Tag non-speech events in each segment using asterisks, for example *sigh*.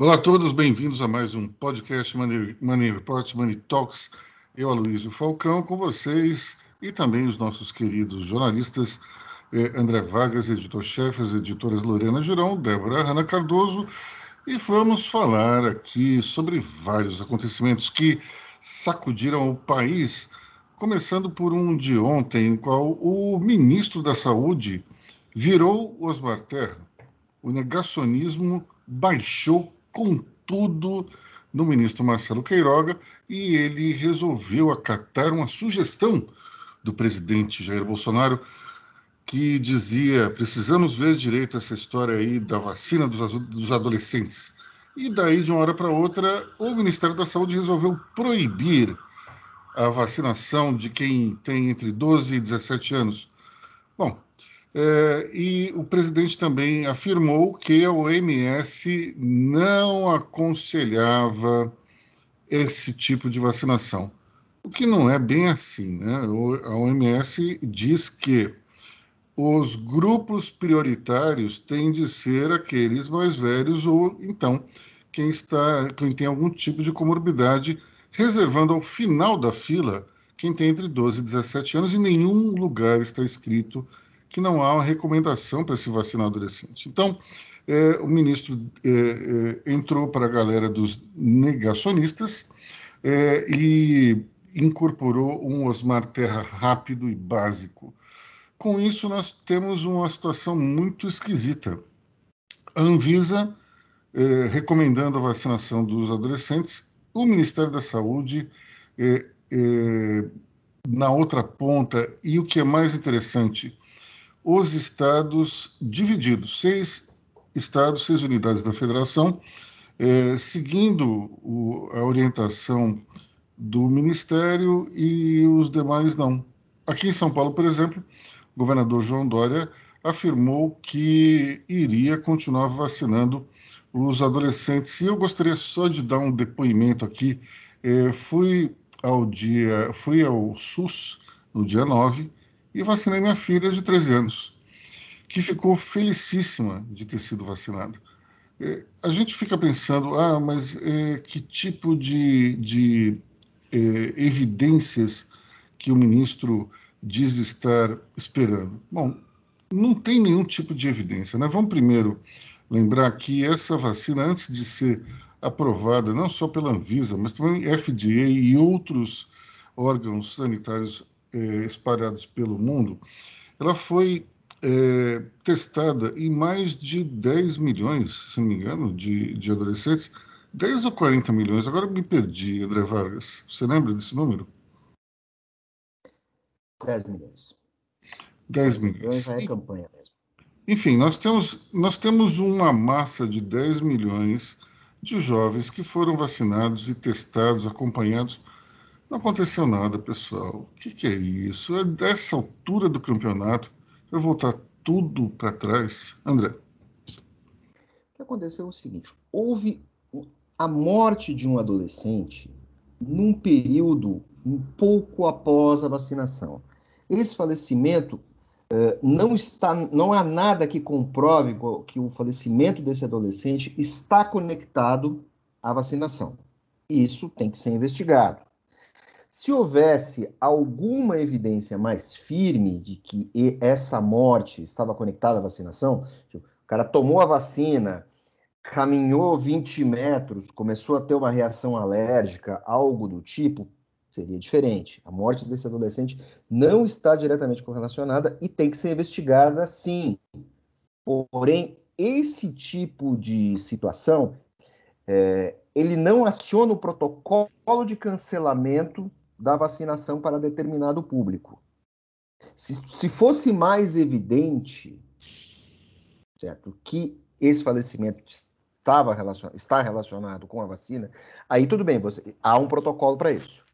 Olá a todos, bem-vindos a mais um podcast Money, Report, Money Talks. Eu, Aloysio Falcão, com vocês e também os nossos queridos jornalistas eh, André Vargas, editor-chefe, as editoras Lorena Girão, Débora Hanna Cardoso, e vamos falar aqui sobre vários acontecimentos que sacudiram o país, começando por um de ontem, em qual o ministro da Saúde virou Osmar Terra. O negacionismo baixou com tudo no ministro Marcelo Queiroga e ele resolveu acatar uma sugestão do presidente Jair Bolsonaro que dizia precisamos ver direito essa história aí da vacina dos, dos adolescentes. E daí, de uma hora para outra, o Ministério da Saúde resolveu proibir a vacinação de quem tem entre 12 e 17 anos. Bom, é, e o presidente também afirmou que a OMS não aconselhava esse tipo de vacinação. O que não é bem assim, né? A OMS diz que os grupos prioritários têm de ser aqueles mais velhos ou então quem está quem tem algum tipo de comorbidade, reservando ao final da fila quem tem entre 12 e 17 anos em nenhum lugar está escrito que não há uma recomendação para se vacinar adolescente. Então, é, o ministro é, é, entrou para a galera dos negacionistas e incorporou um Osmar Terra rápido e básico. Com isso, nós temos uma situação muito esquisita. A Anvisa recomendando a vacinação dos adolescentes, o Ministério da Saúde na outra ponta, e o que é mais interessante, os estados divididos, seis estados, seis unidades da federação, é, seguindo o, a orientação do Ministério e os demais não. Aqui em São Paulo, por exemplo, o governador João Dória afirmou que iria continuar vacinando os adolescentes. E eu gostaria só de dar um depoimento aqui. É, fui ao dia, fui ao SUS no dia 9 e vacinei minha filha de 13 anos, que ficou felicíssima de ter sido vacinada. É, a gente fica pensando, ah, mas é, que tipo de, de é, evidências que o ministro diz estar esperando? Bom, não tem nenhum tipo de evidência. Né? Vamos primeiro lembrar que essa vacina, antes de ser aprovada, não só pela Anvisa, mas também FDA e outros órgãos sanitários é, espalhados pelo mundo, ela foi é, testada em mais de 10 milhões, se não me engano, de, de adolescentes. 10 ou 40 milhões, agora me perdi, André Vargas. Você lembra desse número? 10 milhões. 10 milhões. Já é campanha mesmo. Enfim, nós temos, nós temos uma massa de 10 milhões de jovens que foram vacinados e testados, acompanhados não aconteceu nada, pessoal. O que, que é isso? É dessa altura do campeonato, vai voltar tudo para trás. André. O que aconteceu é o seguinte: houve a morte de um adolescente num período um pouco após a vacinação. Esse falecimento uh, não está, não há nada que comprove que o falecimento desse adolescente está conectado à vacinação. Isso tem que ser investigado. Se houvesse alguma evidência mais firme de que essa morte estava conectada à vacinação, tipo, o cara tomou a vacina, caminhou 20 metros, começou a ter uma reação alérgica, algo do tipo, seria diferente. A morte desse adolescente não está diretamente correlacionada e tem que ser investigada sim. Porém, esse tipo de situação, é, ele não aciona o protocolo de cancelamento da vacinação para determinado público. Se, se fosse mais evidente, certo, que esse falecimento estava relacion, está relacionado com a vacina, aí tudo bem, você, há um protocolo para isso.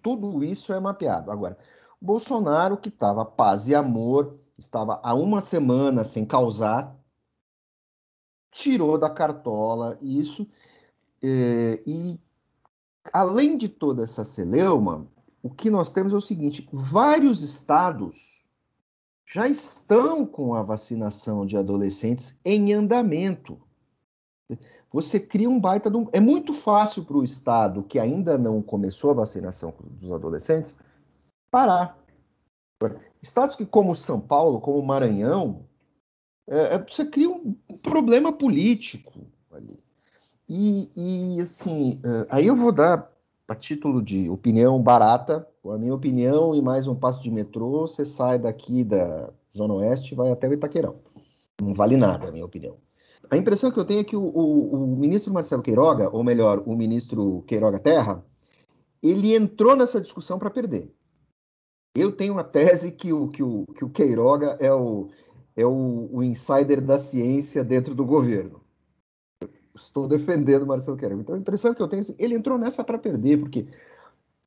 Tudo isso é mapeado. Agora, Bolsonaro, que estava paz e amor, estava há uma semana sem causar, tirou da cartola isso eh, e além de toda essa celeuma, o que nós temos é o seguinte: vários estados já estão com a vacinação de adolescentes em andamento. você cria um baita de um... É muito fácil para o Estado, que ainda não começou a vacinação dos adolescentes, parar. Estados que, como São Paulo, como Maranhão, é, é você cria um problema político ali. E, e assim, é, aí eu vou dar, a título de opinião barata, a minha opinião e mais um passo de metrô, você sai daqui da Zona Oeste e vai até o Itaquerão. Não vale nada, a minha opinião. A impressão que eu tenho é que o, o, o ministro Marcelo Queiroga, ou melhor, o ministro Queiroga Terra, ele entrou nessa discussão para perder. Eu tenho uma tese que o, que o, que o Queiroga é, o, é o, o insider da ciência dentro do governo. Estou defendendo o Marcelo Queiroga. Então a impressão que eu tenho é assim, ele entrou nessa para perder, porque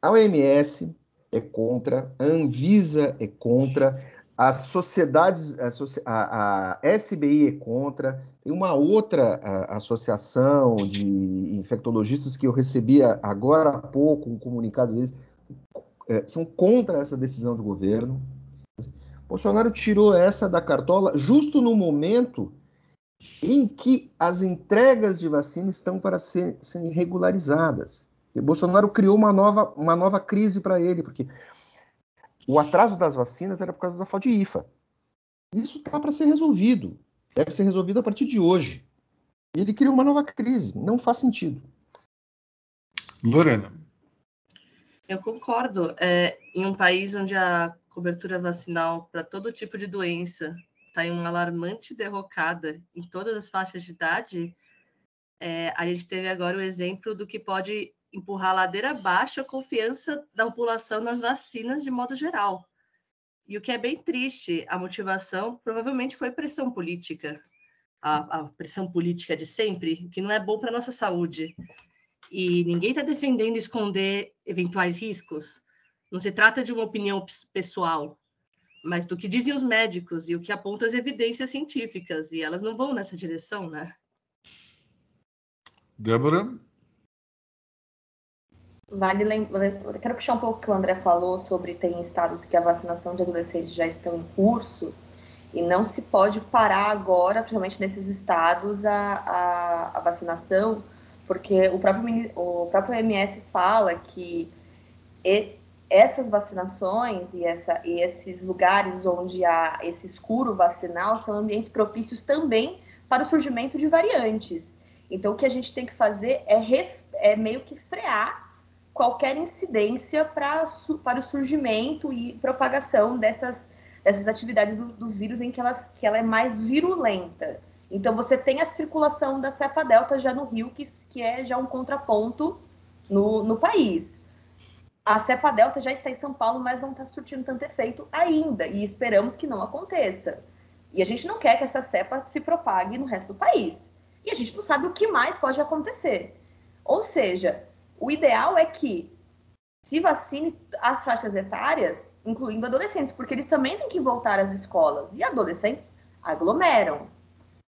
a OMS é contra, a Anvisa é contra, as sociedades, a, a, SBI é contra, tem uma outra a, associação de infectologistas que eu recebi agora há pouco um comunicado deles, é, são contra essa decisão do governo. Bolsonaro tirou essa da cartola justo no momento em que as entregas de vacina estão para ser, serem regularizadas. E Bolsonaro criou uma nova, uma nova crise para ele, porque o atraso das vacinas era por causa da falta de IFA. Isso está para ser resolvido. Deve ser resolvido a partir de hoje. E ele criou uma nova crise. Não faz sentido. Lorena. Eu concordo. É, em um país onde a cobertura vacinal para todo tipo de doença está em uma alarmante derrocada em todas as faixas de idade, é, a gente teve agora o exemplo do que pode empurrar a ladeira abaixo a confiança da população nas vacinas de modo geral. E o que é bem triste, a motivação provavelmente foi pressão política, a, a pressão política de sempre, que não é bom para a nossa saúde. E ninguém está defendendo esconder eventuais riscos. Não se trata de uma opinião pessoal, mas do que dizem os médicos e o que apontam as evidências científicas, e elas não vão nessa direção, né? Débora? Vale lembrar, quero puxar um pouco o que o André falou sobre tem estados que a vacinação de adolescentes já estão em curso e não se pode parar agora, principalmente nesses estados, a, a, a vacinação, porque o próprio, o próprio MS fala que e, essas vacinações e, essa, e esses lugares onde há esse escuro vacinal são ambientes propícios também para o surgimento de variantes. Então, o que a gente tem que fazer é, é meio que frear qualquer incidência pra, para o surgimento e propagação dessas, dessas atividades do, do vírus em que, elas, que ela é mais virulenta. Então, você tem a circulação da cepa delta já no Rio, que, que é já um contraponto no, no país. A cepa delta já está em São Paulo, mas não está surtindo tanto efeito ainda, e esperamos que não aconteça. E a gente não quer que essa cepa se propague no resto do país. E a gente não sabe o que mais pode acontecer. Ou seja, o ideal é que se vacine as faixas etárias, incluindo adolescentes, porque eles também têm que voltar às escolas. E adolescentes aglomeram.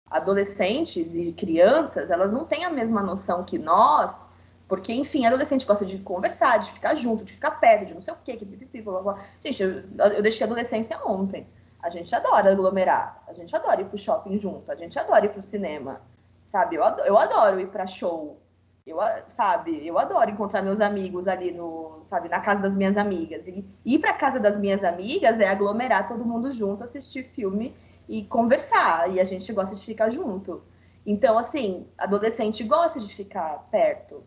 Adolescentes e crianças, elas não têm a mesma noção que nós, porque, enfim, adolescente gosta de conversar, de ficar junto, de ficar perto, de não sei o quê, que pipipi, blá, blá. Gente, eu, eu deixei a adolescência ontem. A gente adora aglomerar, a gente adora ir pro shopping junto, a gente adora ir pro cinema, sabe? Eu adoro, eu adoro ir pra show, eu, sabe, eu adoro encontrar meus amigos ali no, sabe, na casa das minhas amigas. E ir para casa das minhas amigas é aglomerar todo mundo junto, assistir filme e conversar. E a gente gosta de ficar junto. Então, assim, adolescente gosta de ficar perto.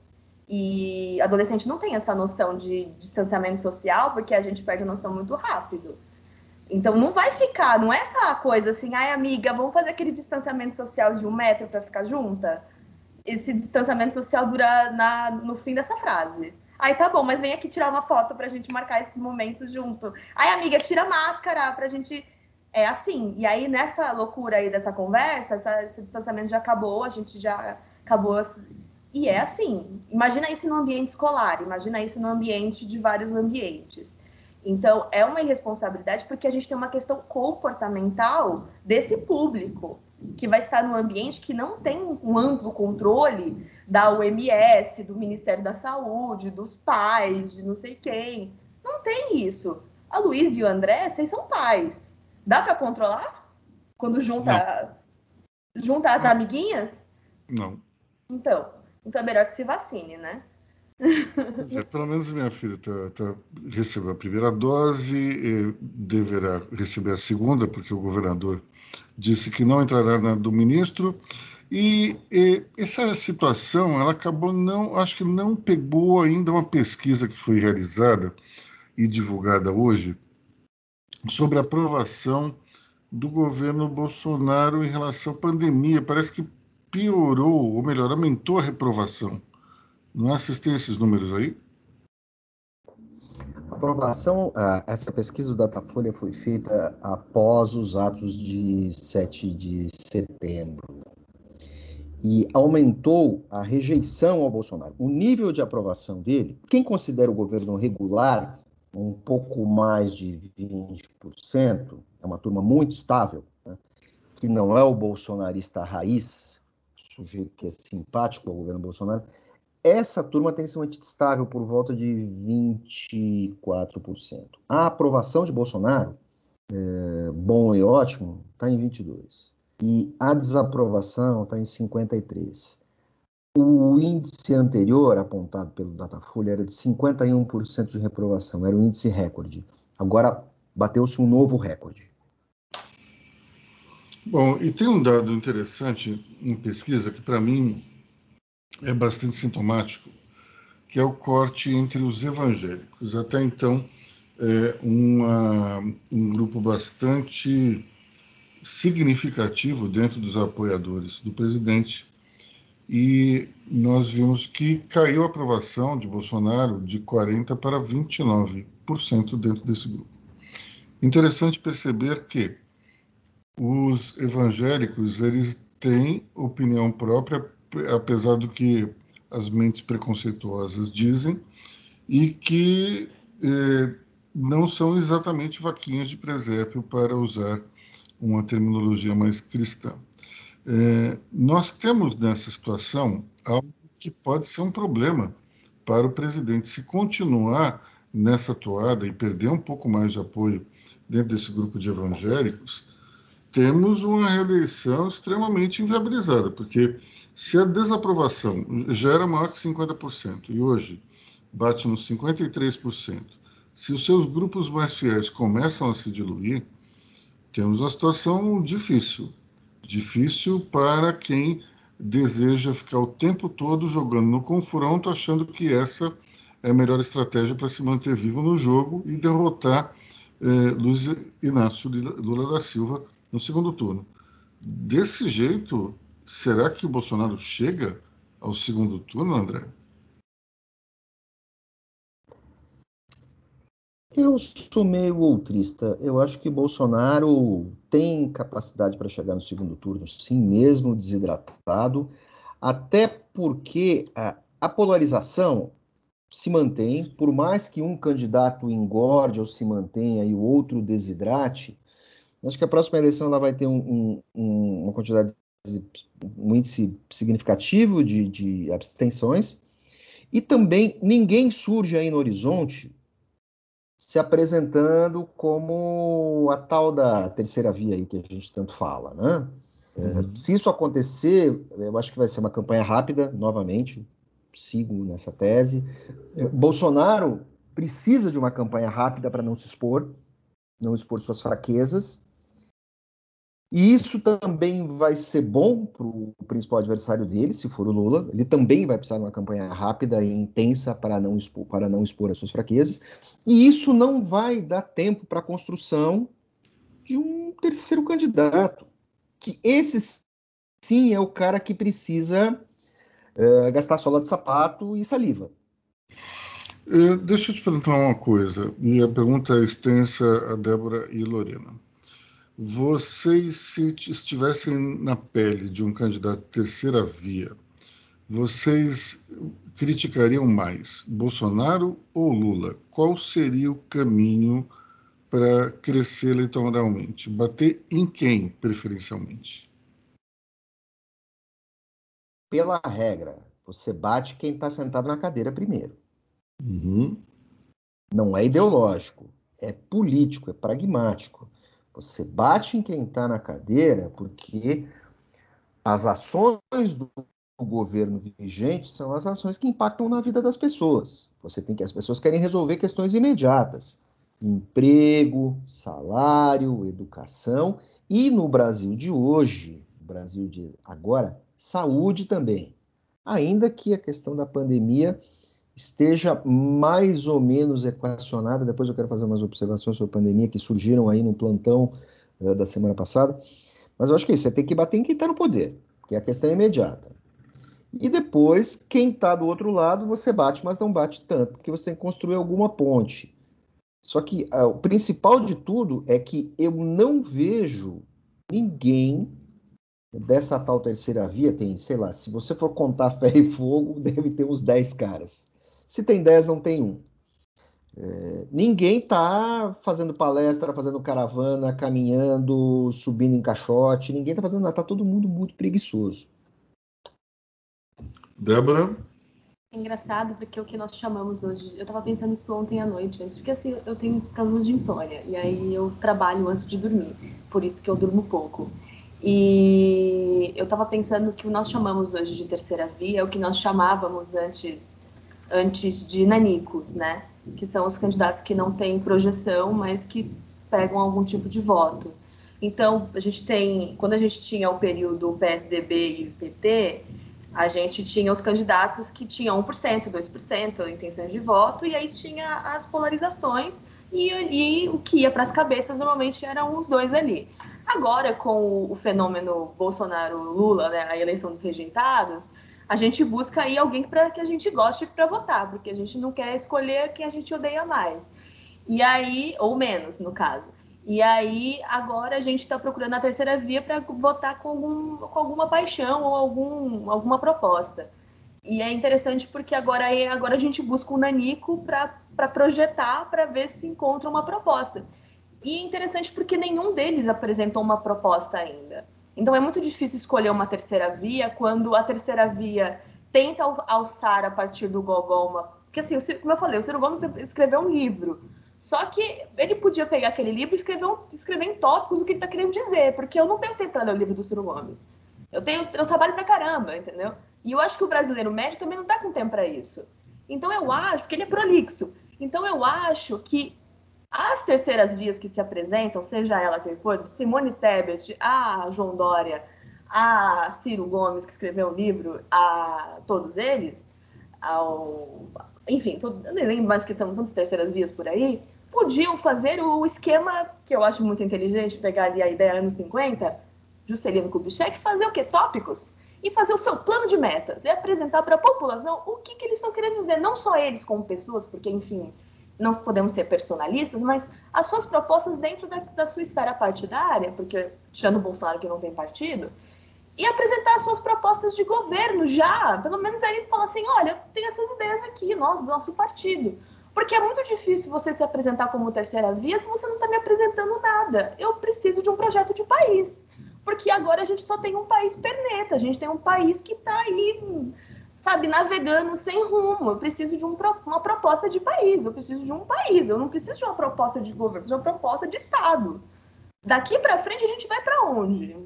E adolescente não tem essa noção de distanciamento social, porque a gente perde a noção muito rápido. Então não vai ficar, não é essa coisa assim, ai amiga, vamos fazer aquele distanciamento social de um metro para ficar junta esse distanciamento social dura na, no fim dessa frase. Aí tá bom, mas vem aqui tirar uma foto pra gente marcar esse momento junto. Aí, amiga, tira a máscara pra gente. É assim. E aí, nessa loucura aí dessa conversa, essa, esse distanciamento já acabou, a gente já acabou. E é assim. Imagina isso no ambiente escolar, imagina isso no ambiente de vários ambientes. Então, é uma irresponsabilidade porque a gente tem uma questão comportamental desse público que vai estar no ambiente que não tem um amplo controle da OMS, do Ministério da Saúde, dos pais, de não sei quem. Não tem isso. A Luiz e o André, vocês são pais. Dá para controlar? Quando junta, junta as não. amiguinhas? Não. Então, então é melhor que se vacine, né? *laughs* É, pelo menos minha filha tá, tá, recebeu a primeira dose, deverá receber a segunda, porque o governador disse que não entrará na do ministro. E, e, essa situação, ela acabou não, acho que não pegou ainda uma pesquisa que foi realizada e divulgada hoje sobre a aprovação do governo Bolsonaro em relação à pandemia. Parece que piorou, ou melhor, aumentou a reprovação. Não é? assistem esses números aí? A aprovação, essa pesquisa do Datafolha foi feita após os atos de 7 de setembro e aumentou a rejeição ao Bolsonaro. O nível de aprovação dele, quem considera o governo regular um pouco mais de 20%, é uma turma muito estável, né? que não é o bolsonarista raiz, sujeito que é simpático ao governo Bolsonaro, essa turma tem se mantido estável por volta de 24%. A aprovação de Bolsonaro, é, bom e ótimo, está em 22% e a desaprovação está em 53. O índice anterior, apontado pelo Datafolha, era de 51% de reprovação, era o índice recorde. Agora bateu-se um novo recorde. Bom, e tem um dado interessante em pesquisa que, para mim, é bastante sintomático, que é o corte entre os evangélicos. Até então, é uma, um grupo bastante significativo dentro dos apoiadores do presidente e nós vimos que caiu a aprovação de Bolsonaro de 40 para 29% dentro desse grupo. Interessante perceber que os evangélicos eles têm opinião própria, apesar do que as mentes preconceituosas dizem, e que eh, não são exatamente vaquinhas de presépio para usar uma terminologia mais cristã. É, nós temos nessa situação algo que pode ser um problema para o presidente. Se continuar nessa toada e perder um pouco mais de apoio dentro desse grupo de evangélicos, temos uma reeleição extremamente inviabilizada, porque se a desaprovação já era maior que 50% e hoje bate nos 53%, se os seus grupos mais fiéis começam a se diluir, temos uma situação difícil. Difícil para quem deseja ficar o tempo todo jogando no confronto, achando que essa é a melhor estratégia para se manter vivo no jogo e derrotar eh, Luiz Inácio Lula da Silva no segundo turno. Desse jeito, será que o Bolsonaro chega ao segundo turno, André? Eu sou meio outrista. Eu acho que Bolsonaro tem capacidade para chegar no segundo turno, sim, mesmo desidratado, até porque a, a polarização se mantém, por mais que um candidato engorde ou se mantenha e o outro desidrate, acho que a próxima eleição ela vai ter um, um, uma quantidade, um índice significativo de, de abstenções, e também ninguém surge aí no horizonte se apresentando como a tal da terceira via aí que a gente tanto fala, né? Uhum. Se isso acontecer, eu acho que vai ser uma campanha rápida, novamente, sigo nessa tese. É, Bolsonaro precisa de uma campanha rápida para não se expor, não expor suas fraquezas, e isso também vai ser bom para o principal adversário dele, se for o Lula. Ele também vai precisar de uma campanha rápida e intensa para não expor, para não expor as suas fraquezas. E isso não vai dar tempo para a construção de um terceiro candidato. Que esse sim é o cara que precisa uh, gastar sola de sapato e saliva. Uh, deixa eu te perguntar uma coisa, e a pergunta é extensa a Débora e Lorena. Vocês, se estivessem na pele de um candidato terceira via, vocês criticariam mais Bolsonaro ou Lula? Qual seria o caminho para crescer eleitoralmente? Bater em quem, preferencialmente? Pela regra, você bate quem está sentado na cadeira primeiro. Uhum. Não é ideológico, é político, é pragmático. Você bate em quem está na cadeira porque as ações do governo vigente são as ações que impactam na vida das pessoas. Você tem que as pessoas querem resolver questões imediatas: emprego, salário, educação e no Brasil de hoje, Brasil de agora, saúde também. Ainda que a questão da pandemia esteja mais ou menos equacionada, depois eu quero fazer umas observações sobre a pandemia que surgiram aí no plantão uh, da semana passada, mas eu acho que é isso, você tem que bater em quem está no poder, que é a questão imediata. E depois, quem está do outro lado, você bate, mas não bate tanto, porque você tem que construir alguma ponte. Só que uh, o principal de tudo é que eu não vejo ninguém dessa tal terceira via, tem, sei lá, se você for contar *laughs* ferro e fogo, deve ter uns 10 caras. Se tem 10, não tem um. É, ninguém está fazendo palestra, fazendo caravana, caminhando, subindo em caixote, ninguém está fazendo nada, está todo mundo muito preguiçoso. Débora? É engraçado porque o que nós chamamos hoje, eu estava pensando isso ontem à noite, porque assim, eu tenho problemas de insônia, e aí eu trabalho antes de dormir, por isso que eu durmo pouco. E eu estava pensando que o que nós chamamos hoje de terceira via é o que nós chamávamos antes, antes de nanicos, né? Que são os candidatos que não têm projeção, mas que pegam algum tipo de voto. Então, a gente tem, quando a gente tinha o período PSDB e PT, a gente tinha os candidatos que tinham 1%, 2% intenções de voto, e aí tinha as polarizações, e, e o que ia para as cabeças normalmente eram os dois ali. Agora, com o fenômeno Bolsonaro-Lula, né, a eleição dos rejeitados, a gente busca aí alguém para que a gente goste para votar, porque a gente não quer escolher quem a gente odeia mais. E aí, ou menos, no caso. E aí, agora a gente está procurando a terceira via para votar com, algum, com alguma paixão ou algum, alguma proposta. E é interessante porque agora, agora a gente busca o um Nanico para projetar, para ver se encontra uma proposta. E é interessante porque nenhum deles apresentou uma proposta ainda. Então é muito difícil escolher uma terceira via quando a terceira via tenta alçar a partir do Gogol. Porque, assim, como eu falei, o Ciro Gomes escreveu um livro só que ele podia pegar aquele livro e escrever, um, escrever em tópicos o que ele está querendo dizer, porque eu não tenho tempo para ler o livro do Ciro Gomes. Eu, tenho, eu trabalho pra caramba, entendeu? E eu acho que o brasileiro médio também não está com tempo para isso. Então eu acho, porque ele é prolixo. Então eu acho que as terceiras vias que se apresentam, seja ela quem for, Simone Tebet, a João Dória, a Ciro Gomes, que escreveu o livro, a todos eles, ao, enfim, todo, eu nem lembro mais porque estão tantas terceiras vias por aí, podiam fazer o esquema, que eu acho muito inteligente, pegar ali a ideia anos 50, Juscelino Kubitschek, fazer o quê? Tópicos. E fazer o seu plano de metas. E apresentar para a população o que, que eles estão querendo dizer. Não só eles como pessoas, porque, enfim, não podemos ser personalistas, mas as suas propostas dentro da, da sua esfera partidária, porque, tirando o Bolsonaro que não tem partido, e apresentar as suas propostas de governo já. Pelo menos aí falar assim, olha, tem essas ideias aqui, nós, do nosso partido. Porque é muito difícil você se apresentar como terceira via se você não está me apresentando nada. Eu preciso de um projeto de país. Porque agora a gente só tem um país perneta, a gente tem um país que está aí, sabe, navegando sem rumo. Eu preciso de um, uma proposta de país, eu preciso de um país, eu não preciso de uma proposta de governo, de uma proposta de Estado. Daqui para frente a gente vai para onde?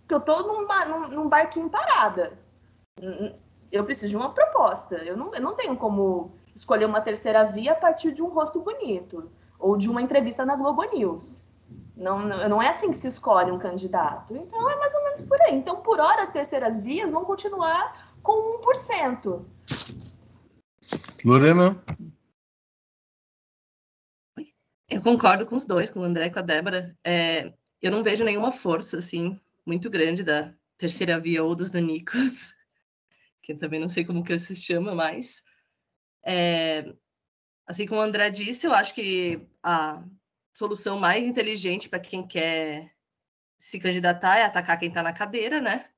Porque eu tô num, num, num, barquinho parada. Eu preciso de uma proposta. Eu não, eu não tenho como escolher uma terceira via a partir de um rosto bonito ou de uma entrevista na Globo News. Não, não é assim que se escolhe um candidato. Então é mais ou menos por aí. Então, por hora, as terceiras vias vão continuar com 1%. Lorena? Eu concordo com os dois, com o André e com a Débora. É, eu não vejo nenhuma força, assim, muito grande da terceira via ou dos nanicos, *laughs* que eu também não sei como que se chama mais. É, assim como o André disse, eu acho que a solução mais inteligente para quem quer se candidatar é atacar quem está na cadeira, né?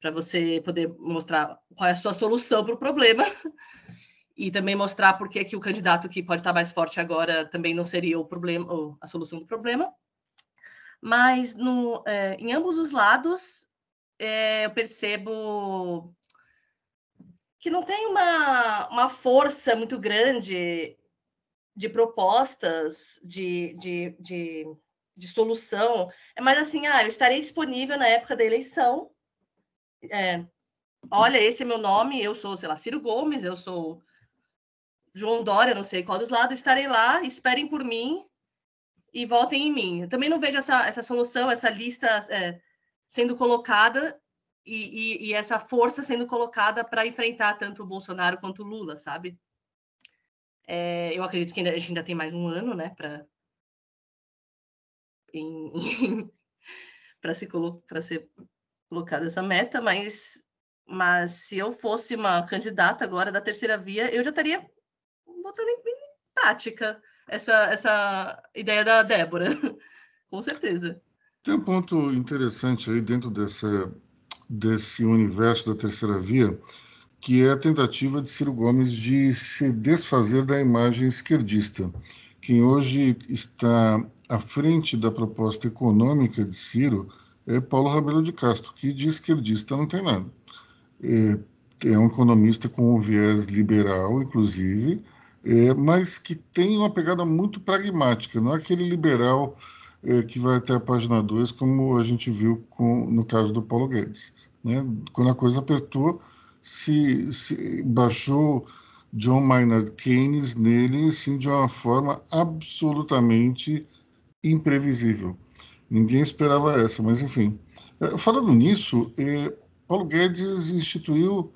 Para você poder mostrar qual é a sua solução para o problema *laughs* e também mostrar por que, que o candidato que pode estar mais forte agora também não seria o problema, a solução do problema mas no, é, em ambos os lados é, eu percebo que não tem uma, uma força muito grande de propostas, de, de, de, de, solução. É mais assim, ah, eu estarei disponível na época da eleição, é, olha, esse é meu nome, eu sou, sei lá, Ciro Gomes, eu sou João Dória, não sei qual dos lados, estarei lá, esperem por mim e votem em mim. Eu também não vejo essa, essa solução, essa lista é, sendo colocada e, e, e, essa força sendo colocada para enfrentar tanto o Bolsonaro quanto o Lula, sabe? É, eu acredito que ainda, a gente ainda tem mais um ano, né, para *laughs* para ser, colo ser colocada essa meta, mas, mas se eu fosse uma candidata agora da terceira via, eu já estaria botando em, em prática essa, essa ideia da Débora, *laughs* com certeza. Tem um ponto interessante aí dentro dessa, desse universo da terceira via, que é a tentativa de Ciro Gomes de se desfazer da imagem esquerdista. Quem hoje está à frente da proposta econômica de Ciro é Paulo Rabelo de Castro, que de esquerdista não tem nada. É, é um economista com um viés liberal, inclusive, é, mas que tem uma pegada muito pragmática, não é aquele liberal é, que vai até a página 2, como a gente viu com, no caso do Paulo Guedes. Né? Quando a coisa apertou, se, se baixou John Maynard Keynes nele sim, de uma forma absolutamente imprevisível. Ninguém esperava essa, mas enfim. É, falando nisso, é, Paulo Guedes instituiu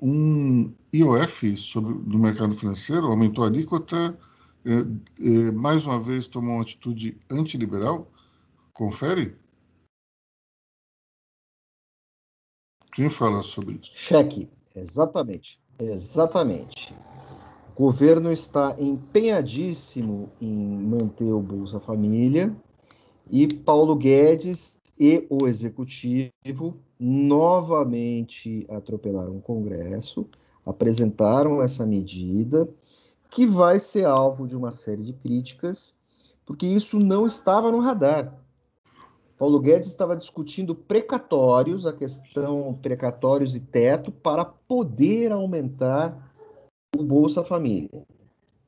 um IOF sobre, no mercado financeiro, aumentou a alíquota, é, mais uma vez tomou uma atitude antiliberal. Confere? Quem fala sobre isso? Cheque, exatamente, exatamente. O governo está empenhadíssimo em manter o Bolsa Família e Paulo Guedes e o executivo novamente atropelaram o Congresso, apresentaram essa medida, que vai ser alvo de uma série de críticas, porque isso não estava no radar. Paulo Guedes estava discutindo precatórios, a questão precatórios e teto, para poder aumentar o Bolsa Família.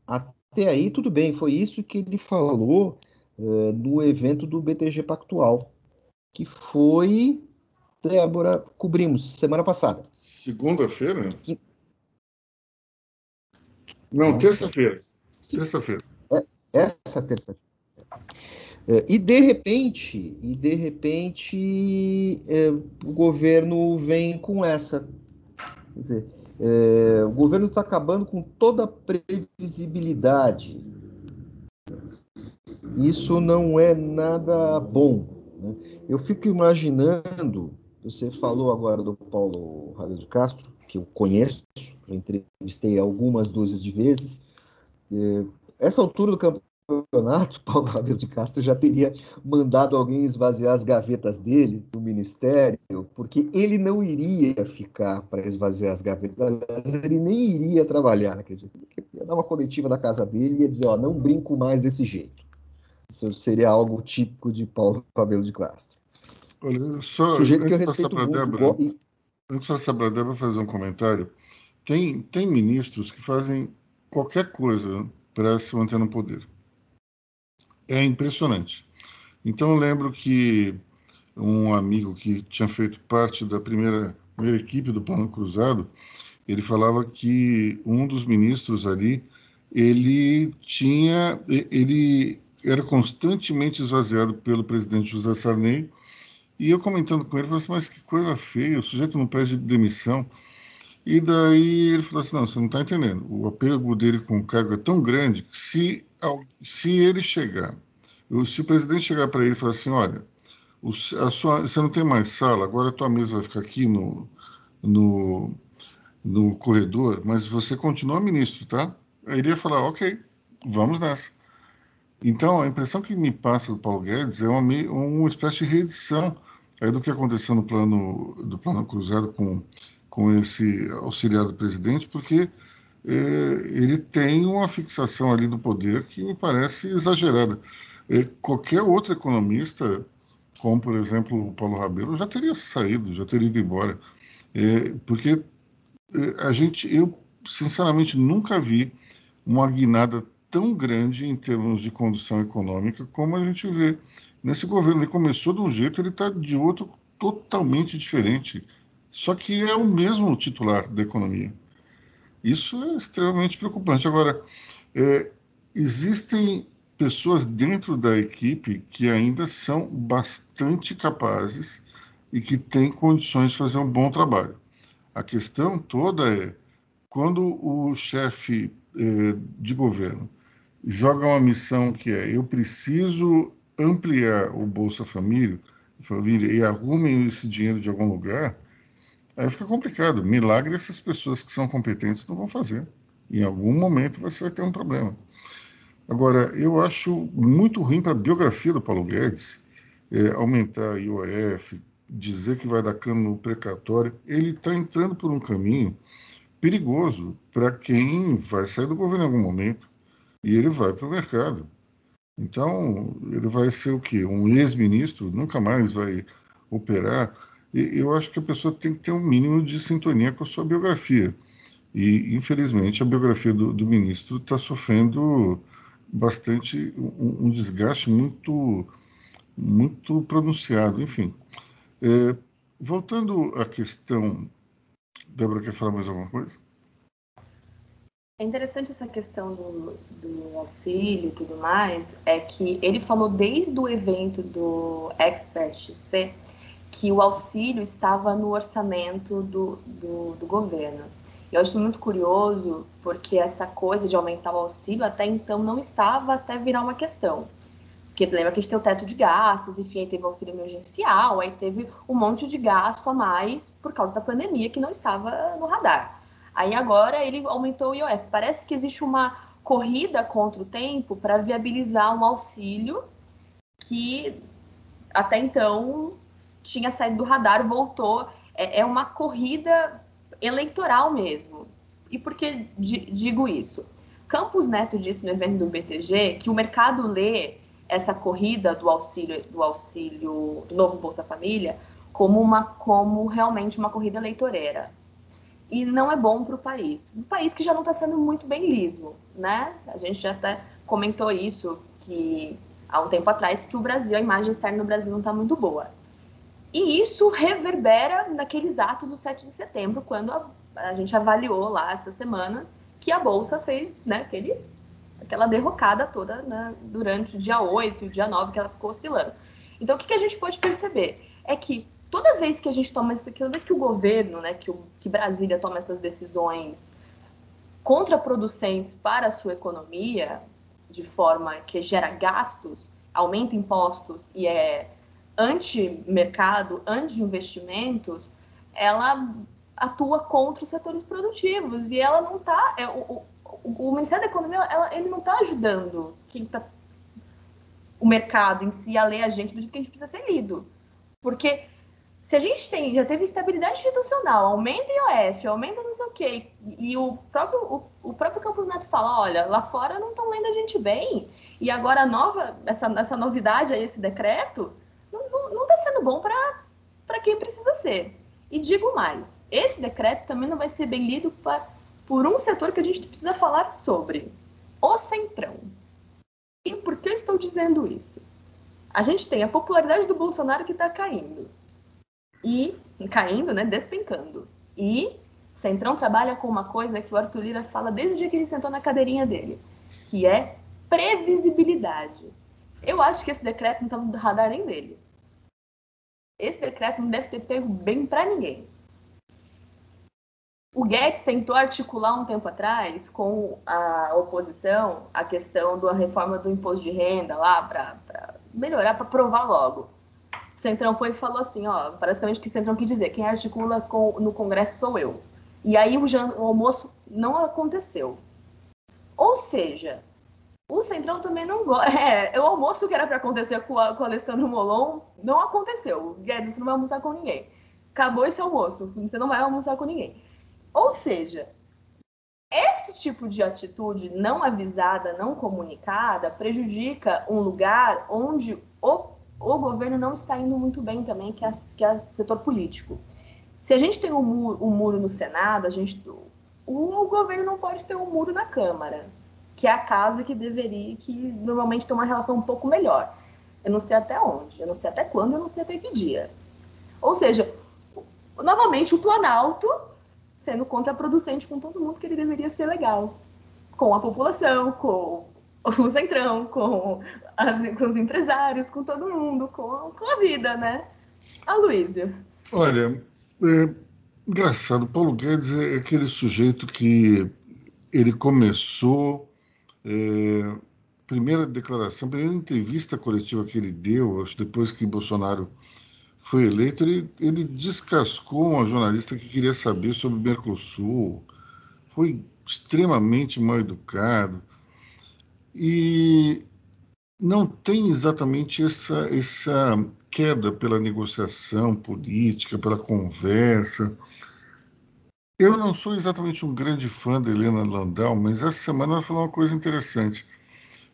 Até aí, tudo bem, foi isso que ele falou uh, no evento do BTG Pactual, que foi Débora, cobrimos semana passada. Segunda-feira? Que... Não, terça-feira. Terça-feira. É, essa terça-feira. É, e de repente, e de repente, é, o governo vem com essa. Quer dizer, é, o governo está acabando com toda a previsibilidade. Isso não é nada bom. Né? Eu fico imaginando você falou agora do Paulo Ravel de Castro, que eu conheço, entrevistei algumas dúzias de vezes. Essa altura do campeonato, *laughs* Paulo Ravel de Castro já teria mandado alguém esvaziar as gavetas dele no ministério, porque ele não iria ficar para esvaziar as gavetas. Aliás, ele nem iria trabalhar jeito. Ele ia dar uma coletiva na casa dele e ia dizer: Ó, não brinco mais desse jeito. Isso seria algo típico de Paulo *laughs* Rabelo de Castro. Olha, só Sujeito que eu respeito muito. Débora, antes de passar para a Débora fazer um comentário, tem, tem ministros que fazem qualquer coisa para se manter no poder. É impressionante. Então, eu lembro que um amigo que tinha feito parte da primeira, primeira equipe do Plano Cruzado, ele falava que um dos ministros ali, ele tinha, ele era constantemente esvaziado pelo presidente José Sarney e eu comentando com ele, falei assim, mas que coisa feia, o sujeito não pede demissão. E daí ele falou assim, não, você não está entendendo. O apego dele com o cargo é tão grande que se, se ele chegar, se o presidente chegar para ele e falar assim, olha, a sua, você não tem mais sala, agora a tua mesa vai ficar aqui no, no, no corredor, mas você continua ministro, tá? Aí ele ia falar, ok, vamos nessa. Então, a impressão que me passa do Paulo Guedes é uma, uma espécie de reedição aí do que aconteceu no plano do plano cruzado com, com esse auxiliar do presidente, porque é, ele tem uma fixação ali do poder que me parece exagerada. É, qualquer outro economista, como por exemplo o Paulo Rabelo, já teria saído, já teria ido embora, é, porque é, a gente, eu sinceramente nunca vi uma guinada tão grande em termos de condução econômica como a gente vê nesse governo. Ele começou de um jeito, ele está de outro totalmente diferente. só que é o mesmo titular da economia. Isso é extremamente preocupante. Agora, é, existem pessoas dentro da equipe que ainda são bastante capazes e que têm condições de fazer um bom trabalho. A questão toda é quando o chefe é, de governo joga uma missão que é eu preciso ampliar o Bolsa Família, família e arrumem esse dinheiro de algum lugar, aí fica complicado. Milagre essas pessoas que são competentes não vão fazer. Em algum momento você vai ter um problema. Agora, eu acho muito ruim para a biografia do Paulo Guedes é, aumentar a IOF, dizer que vai dar cano no precatório. Ele está entrando por um caminho perigoso para quem vai sair do governo em algum momento e ele vai para o mercado. Então, ele vai ser o quê? Um ex-ministro, nunca mais vai operar. E eu acho que a pessoa tem que ter um mínimo de sintonia com a sua biografia. E, infelizmente, a biografia do, do ministro está sofrendo bastante um, um, desgaste muito muito pronunciado, enfim. É, voltando à questão, Débora quer falar mais alguma coisa? É interessante essa questão do, do auxílio e tudo mais, é que ele falou desde o evento do Expert XP que o auxílio estava no orçamento do, do, do governo. Eu acho muito curioso, porque essa coisa de aumentar o auxílio até então não estava até virar uma questão. Porque lembra que a gente tem o teto de gastos, enfim, aí teve o auxílio emergencial, aí teve um monte de gasto a mais por causa da pandemia que não estava no radar. Aí agora ele aumentou o IOF. Parece que existe uma corrida contra o tempo para viabilizar um auxílio que até então tinha saído do radar, voltou. É, é uma corrida eleitoral mesmo. E por que digo isso? Campos Neto disse no evento do BTG que o mercado lê essa corrida do auxílio do auxílio do novo Bolsa Família como uma como realmente uma corrida eleitoreira e não é bom para o país um país que já não está sendo muito bem lido né a gente já até comentou isso que há um tempo atrás que o Brasil a imagem externa no Brasil não está muito boa e isso reverbera naqueles atos do 7 de setembro, quando a, a gente avaliou lá essa semana que a Bolsa fez né, aquele, aquela derrocada toda né, durante o dia 8 e o dia 9 que ela ficou oscilando. Então, o que, que a gente pode perceber? É que toda vez que a gente toma isso, toda vez que o governo, né, que, o, que Brasília toma essas decisões contraproducentes para a sua economia, de forma que gera gastos, aumenta impostos e é anti-mercado, anti-investimentos, ela atua contra os setores produtivos e ela não está. É, o, o, o, Ministério da Economia ela, ele não está ajudando quem tá, o mercado em si a ler a gente do jeito que a gente precisa ser lido. Porque se a gente tem, já teve estabilidade institucional, aumenta IOF, aumenta não sei o quê, e, o próprio, o, o, próprio Campos Neto fala, olha, lá fora não estão lendo a gente bem, e agora nova, essa, essa novidade aí, esse decreto, não está sendo bom para quem precisa ser. E digo mais, esse decreto também não vai ser bem lido pra, por um setor que a gente precisa falar sobre, o Centrão. E por que eu estou dizendo isso? A gente tem a popularidade do Bolsonaro que está caindo. E caindo, né, despencando. E Centrão trabalha com uma coisa que o Arthur Lira fala desde o dia que ele sentou na cadeirinha dele, que é previsibilidade. Eu acho que esse decreto não está no radar nem dele. Esse decreto não deve ter pego bem para ninguém. O Guedes tentou articular um tempo atrás com a oposição a questão da reforma do imposto de renda lá para melhorar, para provar logo. O Centrão foi e falou assim, ó, basicamente o que o Centrão quis dizer, quem articula com, no Congresso sou eu. E aí o, o almoço não aconteceu. Ou seja, o Centrão também não gosta. *laughs* É, o almoço que era para acontecer com, a, com o Alessandro Molon não aconteceu. Guedes, você não vai almoçar com ninguém. Acabou esse almoço, você não vai almoçar com ninguém. Ou seja, esse tipo de atitude não avisada, não comunicada, prejudica um lugar onde o, o governo não está indo muito bem também, que é, que é o setor político. Se a gente tem um muro, um muro no Senado, a gente, o, o governo não pode ter um muro na Câmara que é a casa que deveria, que normalmente tem uma relação um pouco melhor. Eu não sei até onde, eu não sei até quando, eu não sei até que dia. Ou seja, novamente, o Planalto sendo contraproducente com todo mundo que ele deveria ser legal. Com a população, com o Centrão, com, as, com os empresários, com todo mundo, com, com a vida, né? Aloysio. Olha, é, engraçado, Paulo Guedes é aquele sujeito que ele começou, é, primeira declaração, primeira entrevista coletiva que ele deu, acho depois que Bolsonaro foi eleito, ele, ele descascou uma jornalista que queria saber sobre o Mercosul, foi extremamente mal educado e não tem exatamente essa, essa queda pela negociação política, pela conversa. Eu não sou exatamente um grande fã da Helena Landau, mas essa semana ela falou uma coisa interessante.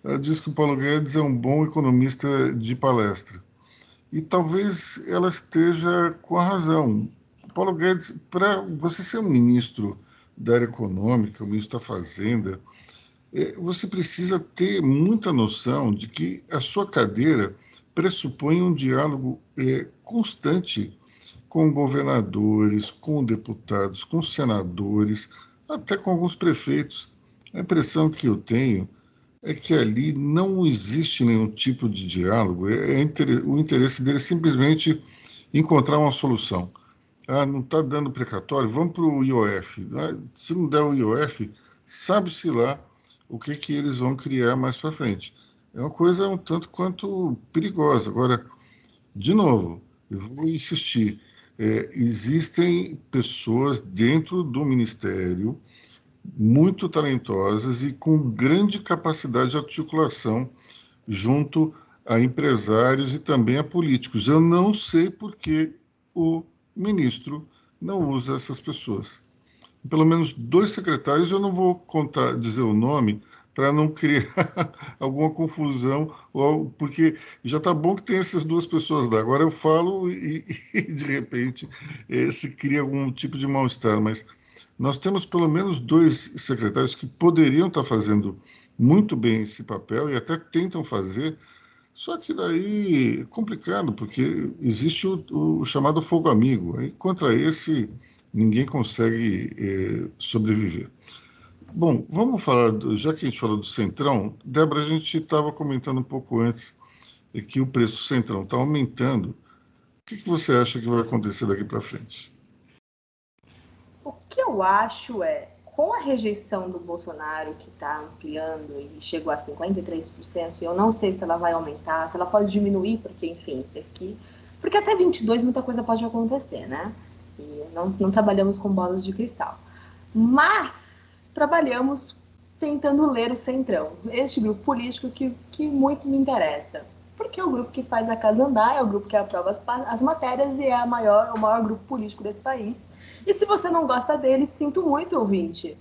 Ela disse que o Paulo Guedes é um bom economista de palestra. E talvez ela esteja com a razão. Paulo Guedes, para você ser um ministro da área econômica, o ministro da Fazenda, você precisa ter muita noção de que a sua cadeira pressupõe um diálogo é, constante com governadores, com deputados, com senadores, até com alguns prefeitos. A impressão que eu tenho é que ali não existe nenhum tipo de diálogo, é, é o interesse dele é simplesmente encontrar uma solução. Ah, não está dando precatório, vamos para o IOF. Ah, se não der o IOF, sabe-se lá o que, que eles vão criar mais para frente. É uma coisa um tanto quanto perigosa. Agora, de novo, eu vou insistir: é, existem pessoas dentro do Ministério muito talentosas e com grande capacidade de articulação junto a empresários e também a políticos. Eu não sei por que o ministro não usa essas pessoas pelo menos dois secretários, eu não vou contar, dizer o nome para não criar *laughs* alguma confusão, porque já está bom que tem essas duas pessoas lá. Agora eu falo e, *laughs* e de repente eh, se cria algum tipo de mal-estar, mas nós temos pelo menos dois secretários que poderiam estar tá fazendo muito bem esse papel e até tentam fazer, só que daí é complicado, porque existe o, o chamado fogo amigo. Contra esse ninguém consegue é, sobreviver. Bom, vamos falar, do, já que a gente falou do Centrão, Débora, a gente estava comentando um pouco antes que o preço do Centrão está aumentando. O que, que você acha que vai acontecer daqui para frente? O que eu acho é, com a rejeição do Bolsonaro, que está ampliando e chegou a 53%, eu não sei se ela vai aumentar, se ela pode diminuir, porque, enfim, pesquisa. Porque até 22 muita coisa pode acontecer, né? E não, não trabalhamos com bolas de cristal. Mas trabalhamos tentando ler o Centrão, este grupo político que, que muito me interessa. Porque é o grupo que faz a casa andar, é o grupo que aprova as, as matérias e é maior, o maior grupo político desse país. E se você não gosta deles, sinto muito, ouvinte.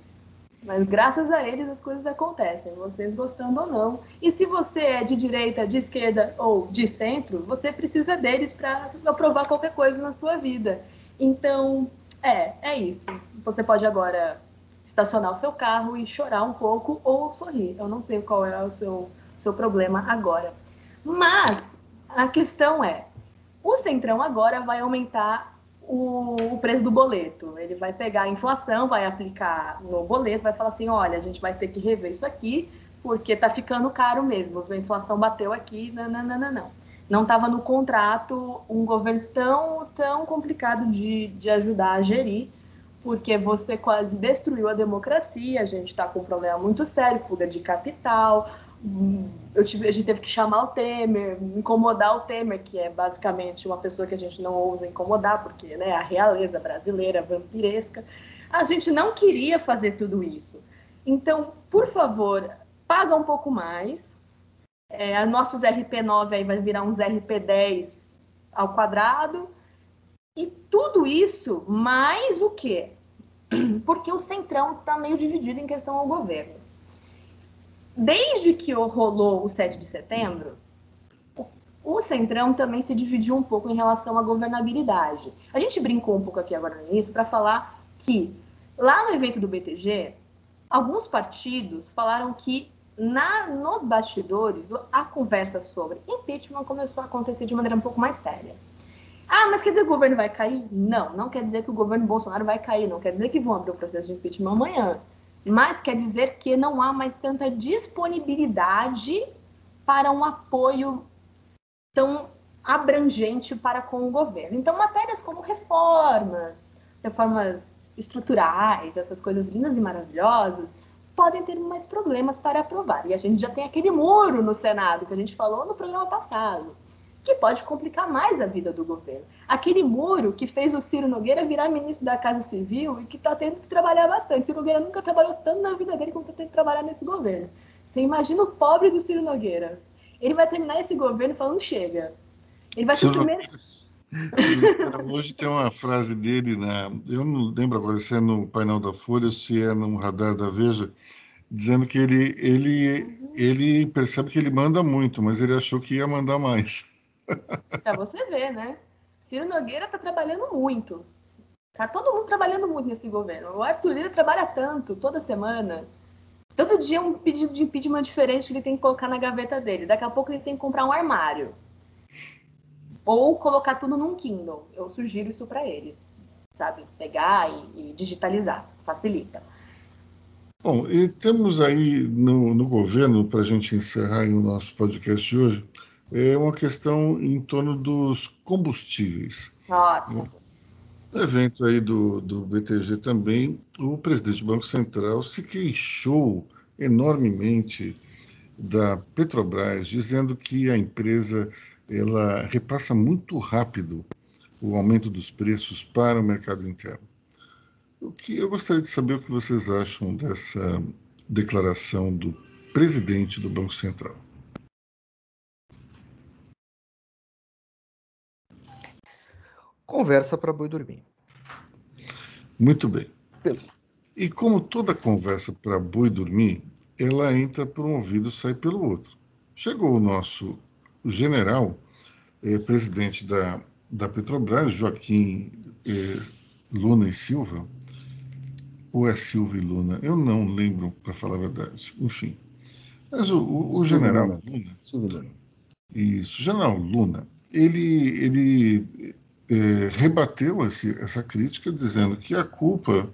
Mas graças a eles as coisas acontecem, vocês gostando ou não. E se você é de direita, de esquerda ou de centro, você precisa deles para aprovar qualquer coisa na sua vida. Então, é, é isso. Você pode agora estacionar o seu carro e chorar um pouco ou sorrir. Eu não sei qual é o seu, seu problema agora. Mas a questão é: o Centrão agora vai aumentar o, o, preço do boleto. Ele vai pegar a inflação, vai aplicar no boleto, vai falar assim: olha, a gente vai ter que rever isso aqui, porque tá ficando caro mesmo. A inflação bateu aqui, não, não, não, não. não não estava no contrato um governo tão, tão complicado de, de ajudar a gerir, porque você quase destruiu a democracia, a gente está com um problema muito sério, fuga de capital, eu tive, a gente teve que chamar o Temer, incomodar o Temer, que é basicamente uma pessoa que a gente não ousa incomodar, porque né, a realeza brasileira vampiresca. A gente não queria fazer tudo isso. Então, por favor, paga um pouco mais, é, nossos RP9 aí vai virar uns RP10 ao quadrado. E tudo isso mais o quê? *clears throat* Porque o Centrão está meio dividido em questão ao governo. Desde que rolou o 7 de setembro, o Centrão também se dividiu um pouco em relação à governabilidade. A gente brincou um pouco aqui agora no início para falar que lá no evento do BTG, alguns partidos falaram que na, nos bastidores, a conversa sobre impeachment começou a acontecer de maneira um pouco mais séria. Ah, mas quer dizer que o governo vai cair? Não, não quer dizer que o governo Bolsonaro vai cair, não quer dizer que vão abrir o processo de impeachment amanhã. Mas quer dizer que não há mais tanta disponibilidade para um apoio tão abrangente para com o governo. Então, matérias como reformas, reformas estruturais, essas coisas lindas e maravilhosas, podem ter mais problemas para aprovar. E a gente já tem aquele muro no Senado que a gente falou no programa passado que pode complicar mais a vida do governo. Aquele muro que fez o Ciro Nogueira virar ministro da Casa Civil e que está tendo que trabalhar bastante. Ciro Nogueira nunca trabalhou tanto na vida dele como está tendo que trabalhar nesse governo. Você imagina o pobre do Ciro Nogueira. Ele vai terminar esse governo falando chega. Ele vai ser o primeiro... Hoje tem uma frase dele, na, eu não lembro agora se é no painel da Folha se é no radar da Veja, dizendo que ele, ele, ele percebe que ele manda muito, mas ele achou que ia mandar mais. *laughs* Para você ver, né? Ciro Nogueira está trabalhando muito. Tá todo mundo trabalhando muito nesse governo. O Arthur Lira trabalha tanto, toda semana. Todo dia um pedido de impeachment diferente que ele tem que colocar na gaveta dele. Daqui a pouco ele tem que comprar um armário. Ou colocar tudo num Kindle. Eu sugiro isso para ele. Sabe? Pegar e, e, digitalizar. Facilita. Bom, e temos aí no, no governo, para a gente encerrar o nosso podcast de hoje, é uma questão em torno dos combustíveis. Nossa. No evento aí do, do BTG também, o presidente do Banco Central se queixou enormemente da Petrobras, dizendo que a empresa ela repassa muito rápido o aumento dos preços para o mercado interno. O que eu gostaria de saber o que vocês acham dessa declaração do presidente do Banco Central. Conversa para boi dormir. Muito bem. E como toda conversa para boi dormir, ela entra por um ouvido e sai pelo outro. Chegou o nosso general, eh, presidente da, da Petrobras, Joaquim eh, Luna e Silva, ou é Silva e Luna? Eu não lembro, para falar a verdade. Enfim. Mas o, o, o general Luna. Luna. Isso, general Luna, ele, ele é, rebateu esse, essa crítica dizendo que a culpa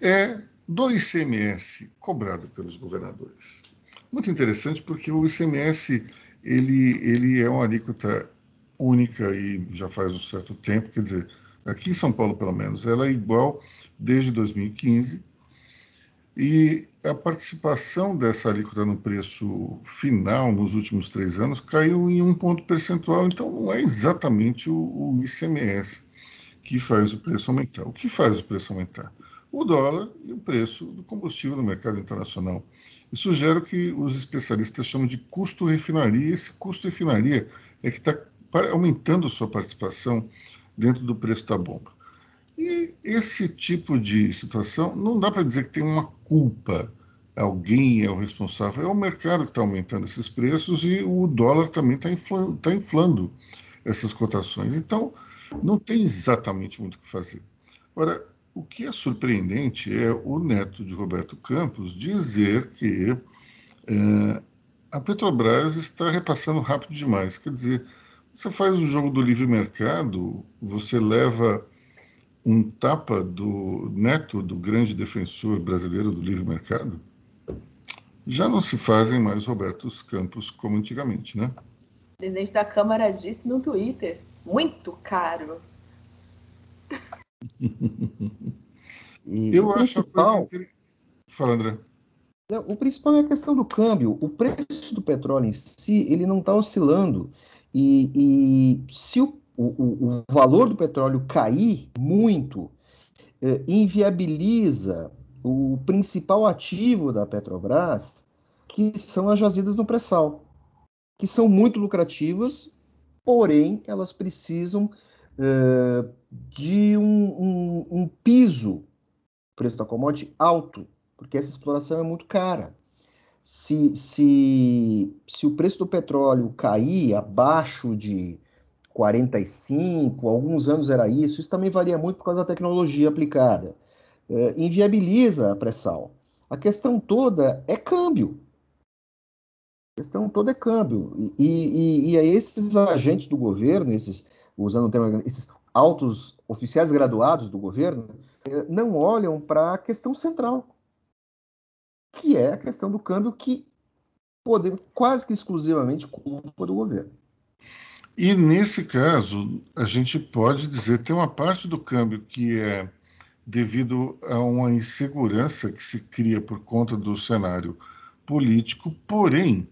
é do ICMS cobrado pelos governadores. Muito interessante porque o ICMS ele, ele é uma alíquota única e já faz um certo tempo, quer dizer, aqui em São Paulo pelo menos, ela é igual desde 2015 e a participação dessa alíquota no preço final nos últimos três anos caiu em um ponto percentual, então não é exatamente o, o ICMS que faz o preço aumentar. O que faz o preço aumentar? O dólar e o preço do combustível no mercado internacional. Isso gera o que os especialistas chamam de custo refinaria. Esse custo refinaria é que está aumentando sua participação dentro do preço da bomba. E esse tipo de situação não dá para dizer que tem uma culpa. Alguém é o responsável, é o mercado que está aumentando esses preços e o dólar também está inflando, tá inflando essas cotações. Então, não tem exatamente muito o que fazer. Agora, o que é surpreendente é o neto de Roberto Campos dizer que é, a Petrobras está repassando rápido demais. Quer dizer, você faz o jogo do livre mercado, você leva um tapa do neto do grande defensor brasileiro do livre mercado, já não se fazem mais Robertos Campos como antigamente, né? O presidente da Câmara disse no Twitter, muito caro. Eu acho principal... Fala, André. O principal é a questão do câmbio. O preço do petróleo em si, ele não está oscilando. E, e se o o, o, valor do petróleo cair muito, eh, inviabiliza o principal ativo da Petrobras, que são as jazidas no pré-sal, que são muito lucrativas, porém elas precisam eh, de um, um, um piso, preço da commodity, alto, porque essa exploração é muito cara. Se, se, se o preço do petróleo cair abaixo de 45, alguns anos era isso, isso também varia muito por causa da tecnologia aplicada. É, inviabiliza a pré-sal. A questão toda é câmbio. A questão toda é câmbio. E, e, e esses agentes do governo, esses usando o termo, esses altos oficiais graduados do governo, eh, não olham para a questão central, que é a questão do câmbio que poder quase que exclusivamente culpa do governo. E nesse caso, a gente pode dizer tem uma parte do câmbio que é devido a uma insegurança que se cria por conta do cenário político, porém,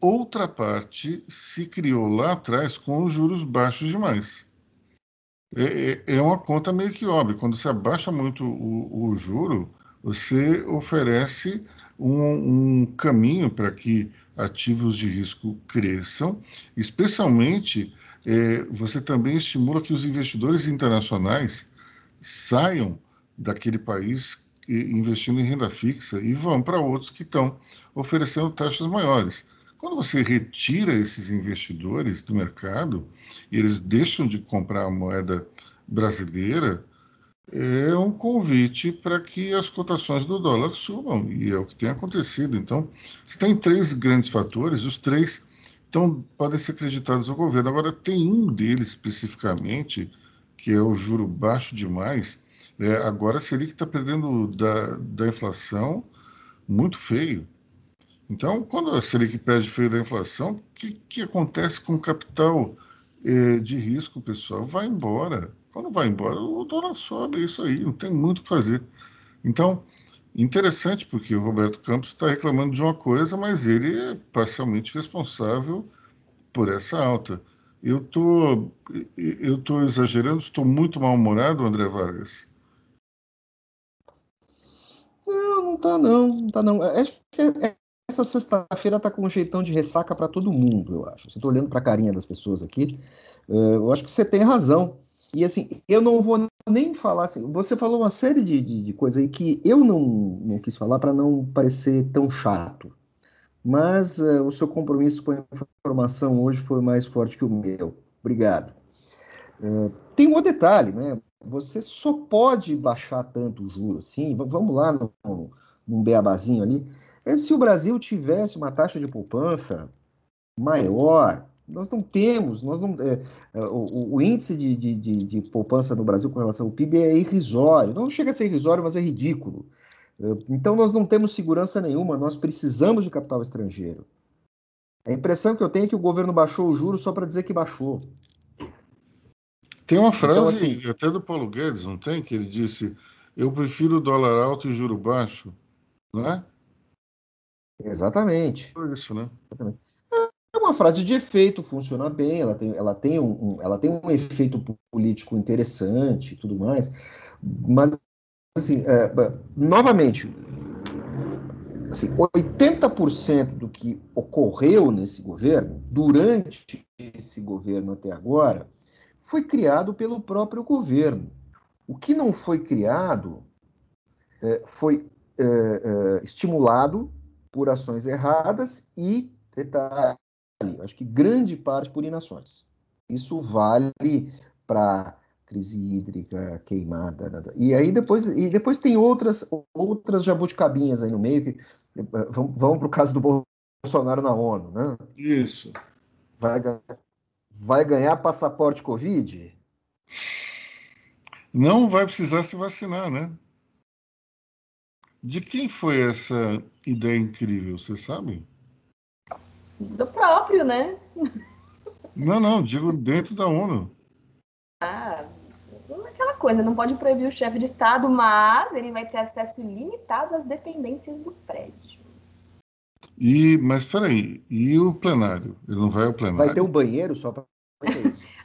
outra parte se criou lá atrás com os juros baixos demais. É, é, é uma conta meio que óbvia. Quando você abaixa muito o, o juro, você oferece um, um caminho para que ativos de risco cresçam, especialmente é, você também estimula que os investidores internacionais saiam daquele país investindo em renda fixa e vão para outros que estão oferecendo taxas maiores. Quando você retira esses investidores do mercado e eles deixam de comprar a moeda brasileira, é um convite para que as cotações do dólar subam, e é o que tem acontecido. Então, você tem três grandes fatores, os três então, podem ser acreditados ao governo. Agora, tem um deles especificamente, que é o juro baixo demais. É, agora, seria que está perdendo da, da inflação muito feio. Então, quando a Selic perde feio da inflação, o que, que acontece com o capital é, de risco, pessoal? Vai embora. Quando vai embora, o dólar sobe, é isso aí, não tem muito o que fazer. Então, interessante, porque o Roberto Campos está reclamando de uma coisa, mas ele é parcialmente responsável por essa alta. Eu tô, eu tô exagerando, estou muito mal-humorado, André Vargas. Não, não tá não, não tá não. Acho que é, essa sexta-feira tá com um jeitão de ressaca para todo mundo, eu acho. Tá olhando para a carinha das pessoas aqui, eh, eu acho que você tem razão. E assim, eu não vou nem falar assim. Você falou uma série de, de, de coisas aí que eu não, não quis falar para não parecer tão chato. Mas uh, o seu compromisso com a informação hoje foi mais forte que o meu. Obrigado. Uh, tem um outro detalhe, né? Você só pode baixar tanto o juro assim. Vamos lá num beabazinho ali. É se o Brasil tivesse uma taxa de poupança maior, nós não temos, nós não, é, é, o, o, índice de, de, de, de, poupança no Brasil com relação ao PIB é irrisório. Não chega a ser irrisório, mas é ridículo. É, então nós não temos segurança nenhuma, nós precisamos de capital estrangeiro. A impressão que eu tenho é que o governo baixou o juro só para dizer que baixou. Tem uma então, frase então, assim, até do Paulo Guedes, não tem? Que ele disse: Eu prefiro dólar alto e juro baixo, não é? Exatamente. Isso, né? Exatamente. É uma frase de efeito, funciona bem, ela tem, ela tem, um, um ela tem um efeito político interessante e tudo mais, mas, assim, é, novamente, assim, 80% do que ocorreu nesse governo, durante esse governo até agora, foi criado pelo próprio governo. O que não foi criado é, foi é, é, estimulado por ações erradas e, detalhe, acho que grande parte por inações. Isso vale para crise hídrica, queimada, nada. e aí depois e depois tem outras outras jabuticabinhas aí no meio que vamos, vamos para o caso do Bolsonaro na ONU, né? Isso. Vai, vai ganhar passaporte Covid? Não vai precisar se vacinar, né? De quem foi essa ideia incrível, você sabe? do próprio, né? Não, não, digo dentro da ONU. Ah, aquela coisa, não pode proibir o chefe de Estado, mas ele vai ter acesso ilimitado às dependências do prédio. E, mas peraí, e o plenário? Ele não vai ao plenário? Vai ter um banheiro só para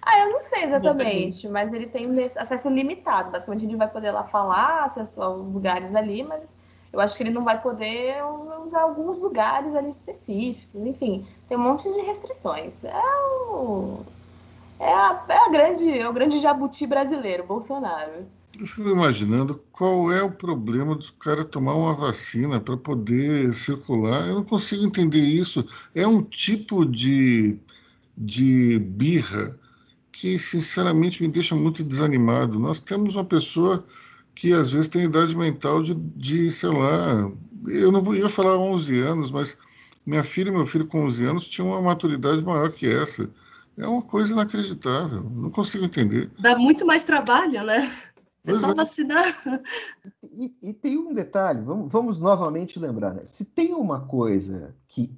ah, eu não sei exatamente, mas ele tem acesso limitado. Basicamente, ele vai poder lá falar, acessar os lugares ali, mas eu acho que ele não vai poder usar alguns lugares ali específicos, enfim, tem um monte de restrições. É o, é a, é a grande, é o grande jabuti brasileiro, Bolsonaro. Eu fico imaginando qual é o problema do cara tomar uma vacina para poder circular. Eu não consigo entender isso. É um tipo de, de birra que, sinceramente, me deixa muito desanimado. Nós temos uma pessoa que às vezes tem idade mental de, de sei lá, eu não vou, ia falar 11 anos, mas minha filha e meu filho com 11 anos tinham uma maturidade maior que essa. É uma coisa inacreditável. Não consigo entender. Dá muito mais trabalho, né? É só é. vacinar. E, e tem um detalhe, vamos, vamos novamente lembrar, né? Se tem uma coisa que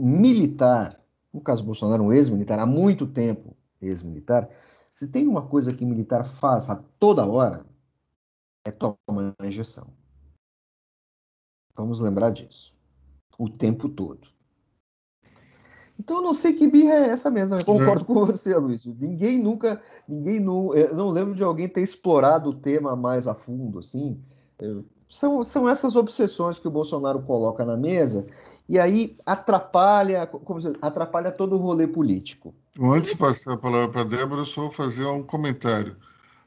militar, no caso Bolsonaro, um ex-militar, há muito tempo ex-militar, se tem uma coisa que militar faz a toda hora, é tomar uma injeção. Vamos lembrar disso. O tempo todo. Então eu não sei que birra é essa mesmo, eu concordo com você, Luiz. Ninguém nunca, ninguém nu, eu não lembro de alguém ter explorado o tema mais a fundo, assim. É, São, são essas obsessões que o Bolsonaro coloca na mesa e aí atrapalha, como se- atrapalha todo o rolê político. Antes de passar a palavra para a Débora, eu só vou fazer um comentário.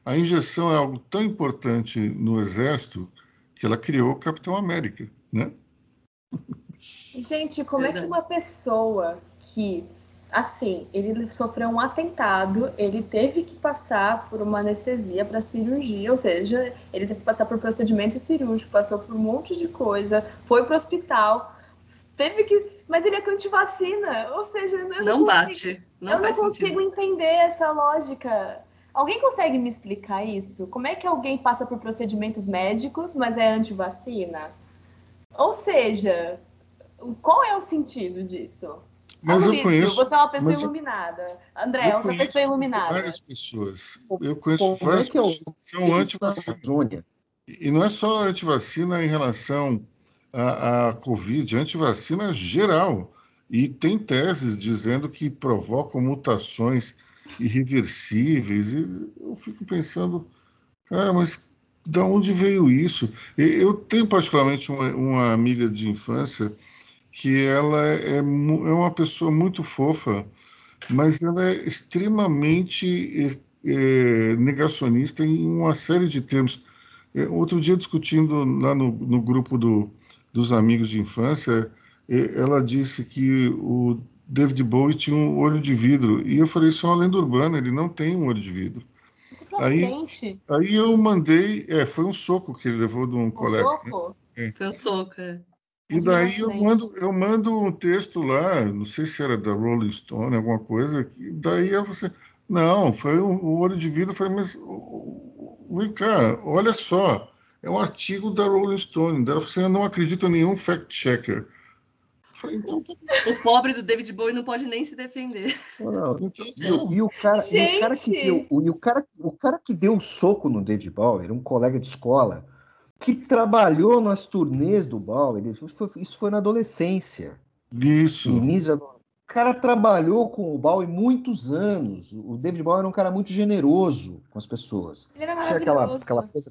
A injeção é algo tão importante no Exército que ela criou o Capitão América, né? Gente, como é que Verdade. uma pessoa que, assim, ele sofreu um atentado, ele teve que passar por uma anestesia para cirurgia, ou seja, ele teve que passar por procedimento cirúrgico, passou por um monte de coisa, foi pro hospital, teve que. Mas ele é antivacina, ou seja, eu não, Não consigo- bate. Não eu não consigo sentido. entender essa lógica. Alguém consegue me explicar isso? Como é que alguém passa por procedimentos médicos, mas é antivacina? Ou seja, qual é o sentido disso? Mas eu Aloysio, conheço, Você é uma pessoa mas eu- iluminada. André, é eu outra conheço pessoa iluminada. várias pessoas. Eu conheço Como várias é que é pessoas que são anti-vacina. E não é só antivacina em relação à, à Covid, é antivacina geral. E tem teses dizendo que provocam mutações irreversíveis. E eu fico pensando, cara, mas da onde veio isso? Eu tenho particularmente uma, uma amiga de infância que ela é, é uma pessoa muito fofa, mas ela é extremamente eh, negacionista em uma série de termos. Eh, Outro dia, discutindo lá no, no grupo do, dos amigos de infância, ela disse que o David Bowie tinha um olho de vidro. E eu falei, isso é uma lenda urbana, ele não tem um olho de vidro. Um Aí-. Aí eu mandei, é, foi um soco que ele levou de um Um colega. soco. Foi um soco. é. E daí eu mando, eu mando um texto lá, não sei se era da Rolling Stone, alguma coisa, que daí eu falei, não, foi o, o olho de vidro, eu falei, mas vem cá, olha só, é um artigo da Rolling Stone, ela falou assim, eu não acredito em nenhum fact-checker. Então, tá O pobre do David Bowie não pode nem se defender. Não, então E, o- e o cara, e o cara que deu, o, e o cara, o cara que deu o soco no David Bowie, era um colega de escola, que trabalhou nas turnês do Bowie, ele- isso foi, isso foi na adolescência. Isso. início. O cara trabalhou com o Bowie muitos anos. O David Bowie era um cara muito generoso com as pessoas. Ele era Tinha aquela, aquela coisa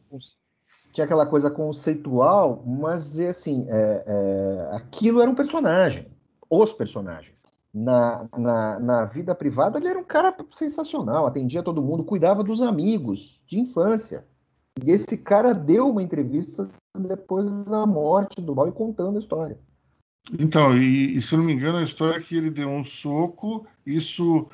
conce- tinha aquela coisa conceitual, mas é assim, é, é, aquilo era um personagem, os personagens. Na, na, na vida privada, ele era um cara sensacional, atendia todo mundo, cuidava dos amigos de infância. E esse cara deu uma entrevista depois da morte do Bowie contando a história. Então, e, e se não me engano, a história é que ele deu um soco, isso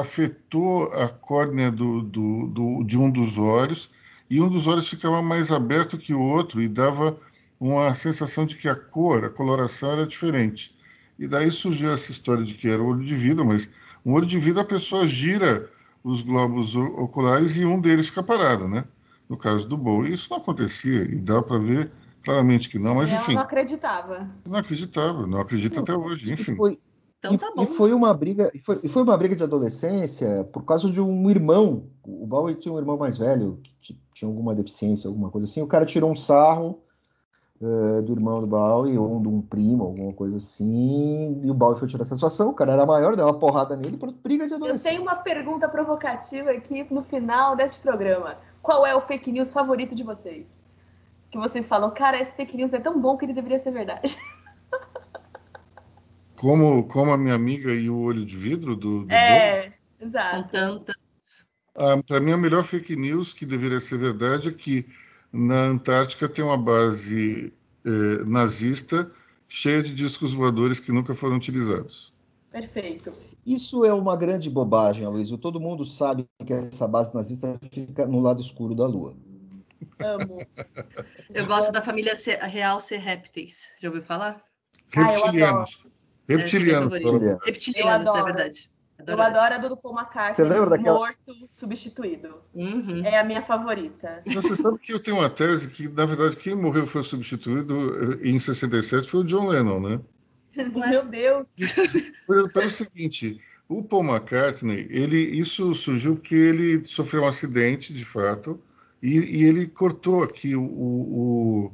afetou a córnea do, do, do- de um dos olhos, e um dos olhos ficava mais aberto que o outro e dava uma sensação de que a cor, a coloração era diferente. E daí surgiu essa história de que era olho de vidro, mas um olho de vidro a pessoa gira os globos o- oculares e um deles fica parado, né? No caso do Bowie, isso não acontecia, e dá para ver claramente que não, mas E ela enfim. não acreditava. Inacreditável, não acredito até hoje, E enfim. Então e, tá e bom. foi uma briga, e foi, e foi uma briga de adolescência por causa de um irmão. O Bowie tinha um irmão mais velho que tinha alguma deficiência, alguma coisa assim. O cara tirou um sarro eh, do irmão do Bowie ou de um primo, alguma coisa assim. E o Bowie foi tirar satisfação. O cara era maior, deu uma porrada nele por briga de Eu adolescente. tenho uma pergunta provocativa aqui no final desse programa. Qual é o fake news favorito de vocês? Que vocês falam, cara, esse fake news é tão bom que ele deveria ser verdade. *laughs* Como, como a minha amiga e o olho de vidro do, do É, São exato. tantas. para mim a melhor fake news que deveria ser verdade é que na Antártica tem uma base eh, nazista cheia de discos voadores que nunca foram utilizados. Perfeito. Isso é uma grande bobagem, Aloysio. Todo mundo sabe que essa base nazista fica no lado escuro da Lua. Amo. Eu gosto da família real ser répteis. Já ouviu falar? Ah, eu Reptilianos. Reptilianos. É, é. Reptilianos, Eu é adoro. verdade. Adoro eu essa. adoro a do Paul McCartney. Você lembra daquela... Morto, substituído. Uhum. É a minha favorita. Você sabe que eu tenho uma tese que, na verdade, quem morreu foi substituído eh, em 67 foi o John Lennon, né? *laughs* Meu Deus! Pelo, seguinte, o Paul McCartney, ele, isso surgiu porque ele sofreu um acidente, de fato, e, e ele cortou aqui o, o,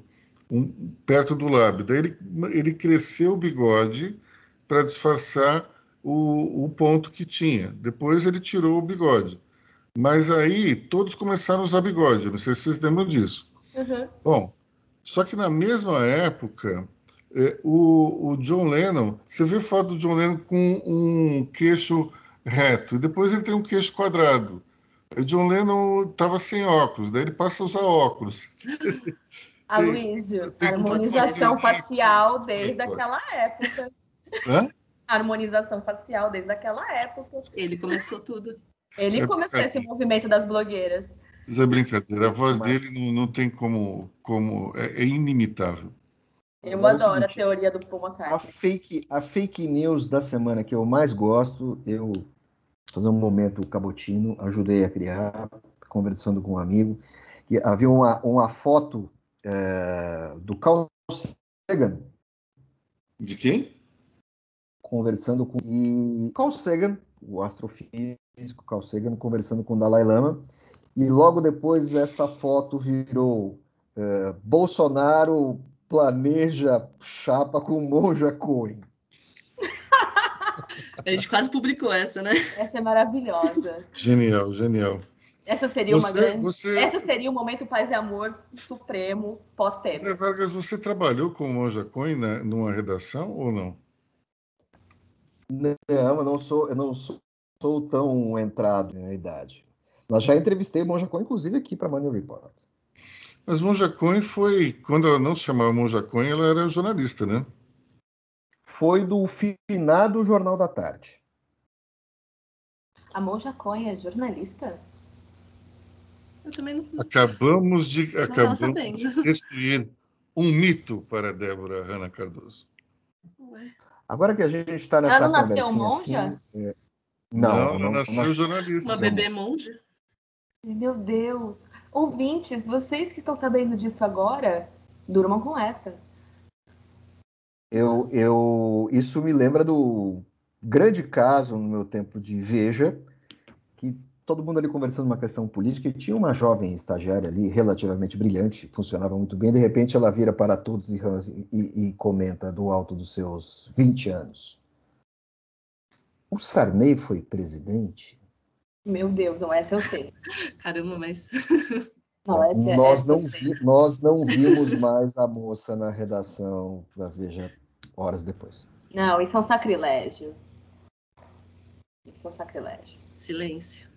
um, perto do lábio. Daí ele, ele cresceu o bigode para disfarçar o, o ponto que tinha. Depois ele tirou o bigode. Mas aí todos começaram a usar bigode. Não sei se vocês lembram disso. Uhum. Bom, só que na mesma época, é, o, o, John Lennon, você vê foto do John Lennon com um queixo reto, e depois ele tem um queixo quadrado. O John Lennon estava sem óculos, daí ele passa a usar óculos. *laughs* Aloysio, harmonização facial desde aquela época. Hã? Harmonização facial desde aquela época. Ele começou tudo. Ele é, começou é, esse movimento das blogueiras. Mas é brincadeira, a voz Mas... dele não, não tem como. como é, é inimitável. Eu adoro a teoria do Paul McCartney. A fake, a fake news da semana que eu mais gosto, eu fazer um momento cabotino, ajudei a criar, conversando com um amigo, que havia uma, uma foto é, do Carl Sagan. De quem? Conversando com e Carl Sagan, o astrofísico Carl Sagan, conversando com o Dalai Lama, e logo depois essa foto virou é, Bolsonaro planeja chapa com Monja Cohen. *laughs* A gente quase publicou essa, né? Essa é maravilhosa. Genial, genial. Essa seria você, uma grande. Você... Essa seria o momento paz e amor supremo pós-Temer. Vargas, você trabalhou com o Monja Cohen né, numa redação ou não? Não, eu não sou, eu não sou, sou tão entrado na idade. Mas já entrevistei o Monja Cohen, inclusive, aqui para Money Report. Mas Monja Cohen foi, quando ela não se chamava Monja Cohen, ela era jornalista, né? Foi do finado Jornal da Tarde. A Monja Cohen é jornalista? Eu também não. Acabamos de, não acabamos de destruir um mito para Débora Hanna Cardoso. Ué. Agora que a gente está nessa Ela não nasceu monja? Assim, é... Não, não, não, nasceu não, jornalista. Uma bebê monja? Meu Deus. Ouvintes, vocês que estão sabendo disso agora, durmam com essa. Eu, eu, isso me lembra do grande caso no meu tempo de Veja, todo mundo ali conversando uma questão política e tinha uma jovem estagiária ali, relativamente brilhante, funcionava muito bem, de repente ela vira para todos e, e, e comenta do alto dos seus 20 anos. O Sarney foi presidente? Meu Deus, não, essa eu sei. *laughs* Caramba, mas. *laughs* Não, essa, é- nós, essa não vi, nós não vimos mais a moça na redação para Veja horas depois. Não, isso é um sacrilégio. Isso é um sacrilégio. Silêncio.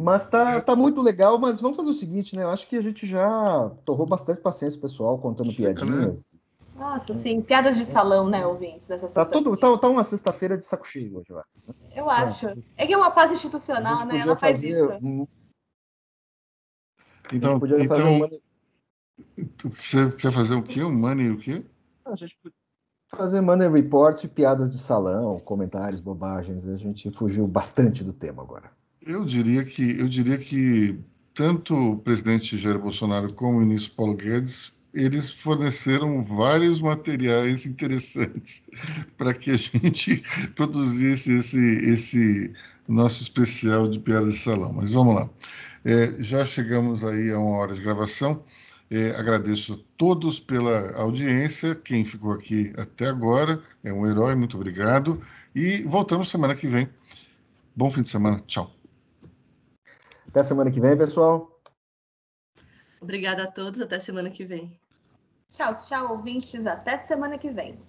Mas tá, tá muito legal, mas vamos fazer o seguinte, né? Eu acho que a gente já torrou bastante paciência pessoal contando Chega, piadinhas. Né? Nossa, sim, piadas de salão, né, ouvintes, dessa tá, todo, tá, tá uma sexta-feira de saco cheio hoje, eu acho. Né? Eu acho. É, é que é uma paz institucional, né? Ela faz isso. Um... Então, podia então fazer um money... você quer fazer o quê? Um money o quê? A gente podia fazer money report, piadas de salão, comentários, bobagens. A gente fugiu bastante do tema agora. Eu diria que eu diria que tanto o presidente Jair Bolsonaro como o ministro Paulo Guedes eles forneceram vários materiais interessantes *laughs* para que a gente *laughs* produzisse esse, esse nosso especial de piadas de salão. Mas vamos lá. É, já chegamos aí a uma hora de gravação. É, agradeço a todos pela audiência. Quem ficou aqui até agora é um herói, muito obrigado. E voltamos semana que vem. Bom fim de semana. Tchau. Até semana que vem, pessoal. Obrigada a todos, até semana que vem. Tchau, tchau, ouvintes, até semana que vem.